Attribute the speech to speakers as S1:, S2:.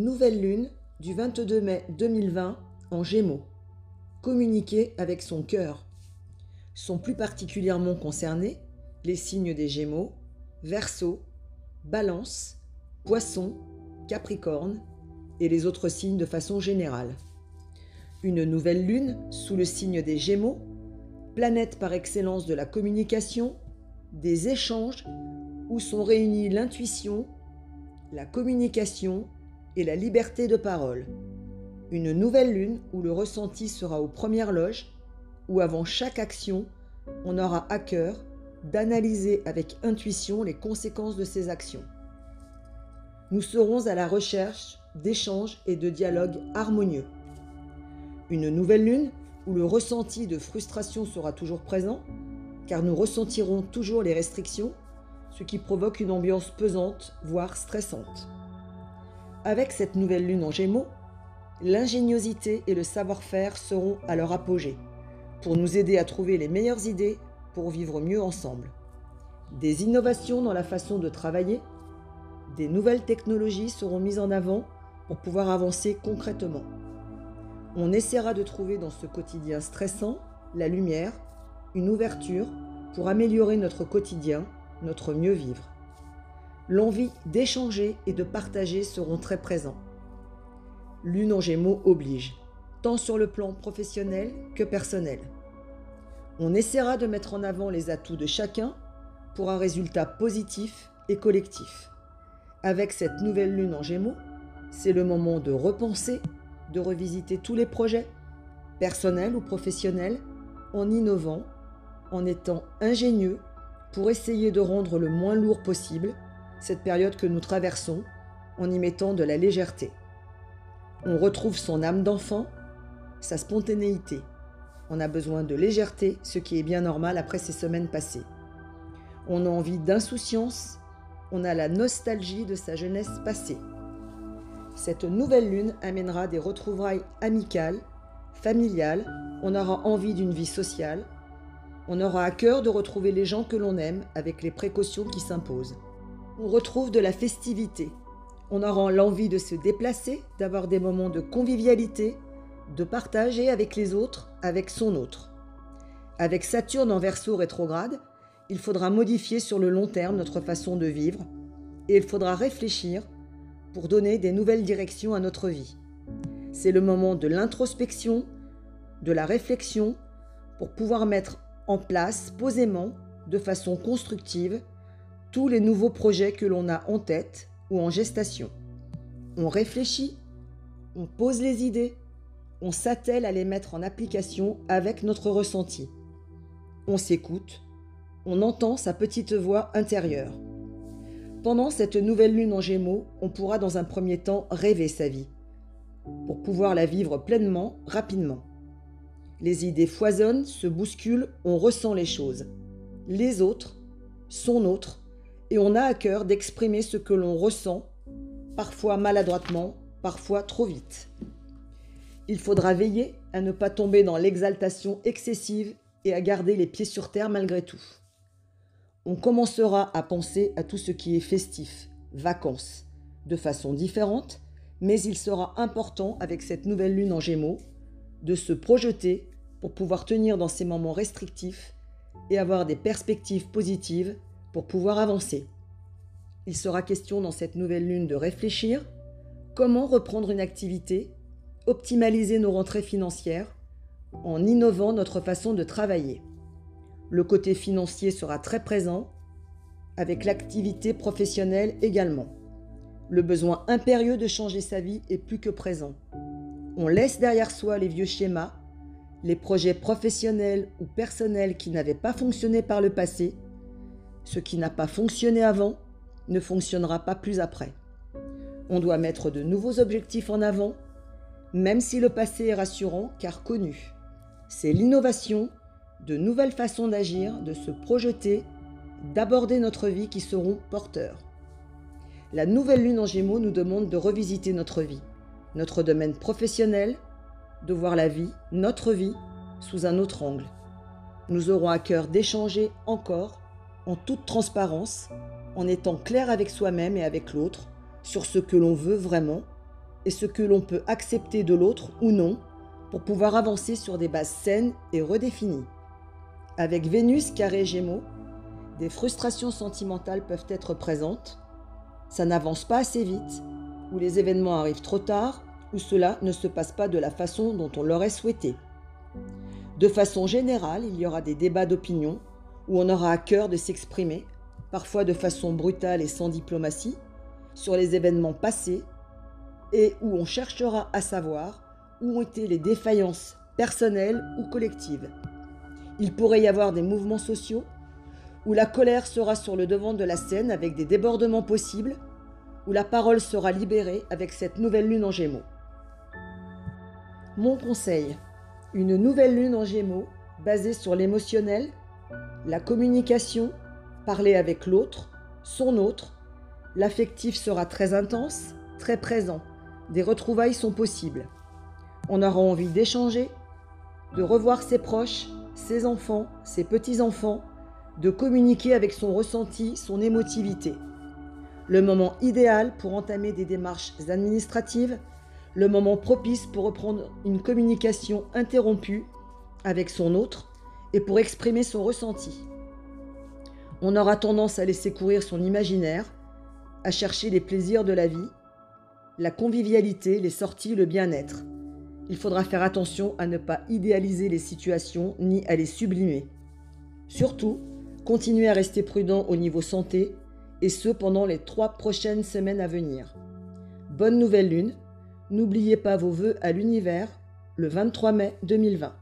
S1: Nouvelle lune du 22 mai 2020 en Gémeaux. Communiquer avec son cœur. Sont plus particulièrement concernés les signes des Gémeaux, Verseau, Balance, Poisson, Capricorne et les autres signes de façon générale. Une nouvelle lune sous le signe des Gémeaux, planète par excellence de la communication, des échanges où sont réunis l'intuition, la communication et la liberté de parole. Une nouvelle lune où le ressenti sera aux premières loges, où avant chaque action, on aura à cœur d'analyser avec intuition les conséquences de ces actions. Nous serons à la recherche d'échanges et de dialogues harmonieux. Une nouvelle lune où le ressenti de frustration sera toujours présent, car nous ressentirons toujours les restrictions, ce qui provoque une ambiance pesante, voire stressante. Avec cette nouvelle lune en gémeaux, l'ingéniosité et le savoir-faire seront à leur apogée, pour nous aider à trouver les meilleures idées pour vivre mieux ensemble. Des innovations dans la façon de travailler, des nouvelles technologies seront mises en avant pour pouvoir avancer concrètement. On essaiera de trouver dans ce quotidien stressant la lumière, une ouverture pour améliorer notre quotidien, notre mieux vivre l'envie d'échanger et de partager seront très présents. Lune en Gémeaux oblige, tant sur le plan professionnel que personnel. On essaiera de mettre en avant les atouts de chacun pour un résultat positif et collectif. Avec cette nouvelle lune en Gémeaux, c'est le moment de repenser, de revisiter tous les projets, personnels ou professionnels, en innovant, en étant ingénieux pour essayer de rendre le moins lourd possible cette période que nous traversons en y mettant de la légèreté. On retrouve son âme d'enfant, sa spontanéité. On a besoin de légèreté, ce qui est bien normal après ces semaines passées. On a envie d'insouciance, on a la nostalgie de sa jeunesse passée. Cette nouvelle lune amènera des retrouvailles amicales, familiales, on aura envie d'une vie sociale, on aura à cœur de retrouver les gens que l'on aime avec les précautions qui s'imposent on retrouve de la festivité. On aura l'envie de se déplacer, d'avoir des moments de convivialité, de partager avec les autres, avec son autre. Avec Saturne en verso rétrograde, il faudra modifier sur le long terme notre façon de vivre et il faudra réfléchir pour donner des nouvelles directions à notre vie. C'est le moment de l'introspection, de la réflexion, pour pouvoir mettre en place posément, de façon constructive, tous les nouveaux projets que l'on a en tête ou en gestation. On réfléchit, on pose les idées, on s'attelle à les mettre en application avec notre ressenti. On s'écoute, on entend sa petite voix intérieure. Pendant cette nouvelle lune en gémeaux, on pourra dans un premier temps rêver sa vie, pour pouvoir la vivre pleinement, rapidement. Les idées foisonnent, se bousculent, on ressent les choses. Les autres, son autre, et on a à cœur d'exprimer ce que l'on ressent, parfois maladroitement, parfois trop vite. Il faudra veiller à ne pas tomber dans l'exaltation excessive et à garder les pieds sur terre malgré tout. On commencera à penser à tout ce qui est festif, vacances, de façon différente, mais il sera important avec cette nouvelle lune en gémeaux de se projeter pour pouvoir tenir dans ces moments restrictifs et avoir des perspectives positives pour pouvoir avancer. Il sera question dans cette nouvelle lune de réfléchir comment reprendre une activité, optimaliser nos rentrées financières en innovant notre façon de travailler. Le côté financier sera très présent, avec l'activité professionnelle également. Le besoin impérieux de changer sa vie est plus que présent. On laisse derrière soi les vieux schémas, les projets professionnels ou personnels qui n'avaient pas fonctionné par le passé ce qui n'a pas fonctionné avant ne fonctionnera pas plus après. On doit mettre de nouveaux objectifs en avant, même si le passé est rassurant car connu. C'est l'innovation, de nouvelles façons d'agir, de se projeter, d'aborder notre vie qui seront porteurs. La nouvelle lune en gémeaux nous demande de revisiter notre vie, notre domaine professionnel, de voir la vie, notre vie, sous un autre angle. Nous aurons à cœur d'échanger encore en toute transparence, en étant clair avec soi-même et avec l'autre sur ce que l'on veut vraiment, et ce que l'on peut accepter de l'autre ou non pour pouvoir avancer sur des bases saines et redéfinies. Avec Vénus carré Gémeaux, des frustrations sentimentales peuvent être présentes, ça n'avance pas assez vite, ou les événements arrivent trop tard, ou cela ne se passe pas de la façon dont on l'aurait souhaité. De façon générale, il y aura des débats d'opinion où on aura à cœur de s'exprimer, parfois de façon brutale et sans diplomatie, sur les événements passés et où on cherchera à savoir où ont été les défaillances personnelles ou collectives. Il pourrait y avoir des mouvements sociaux où la colère sera sur le devant de la scène avec des débordements possibles, où la parole sera libérée avec cette nouvelle lune en gémeaux. Mon conseil, une nouvelle lune en gémeaux basée sur l'émotionnel, la communication, parler avec l'autre, son autre, l'affectif sera très intense, très présent, des retrouvailles sont possibles. On aura envie d'échanger, de revoir ses proches, ses enfants, ses petits-enfants, de communiquer avec son ressenti, son émotivité. Le moment idéal pour entamer des démarches administratives, le moment propice pour reprendre une communication interrompue avec son autre et pour exprimer son ressenti. On aura tendance à laisser courir son imaginaire, à chercher les plaisirs de la vie, la convivialité, les sorties, le bien-être. Il faudra faire attention à ne pas idéaliser les situations ni à les sublimer. Surtout, continuez à rester prudent au niveau santé, et ce pendant les trois prochaines semaines à venir. Bonne nouvelle lune, n'oubliez pas vos vœux à l'univers le 23 mai 2020.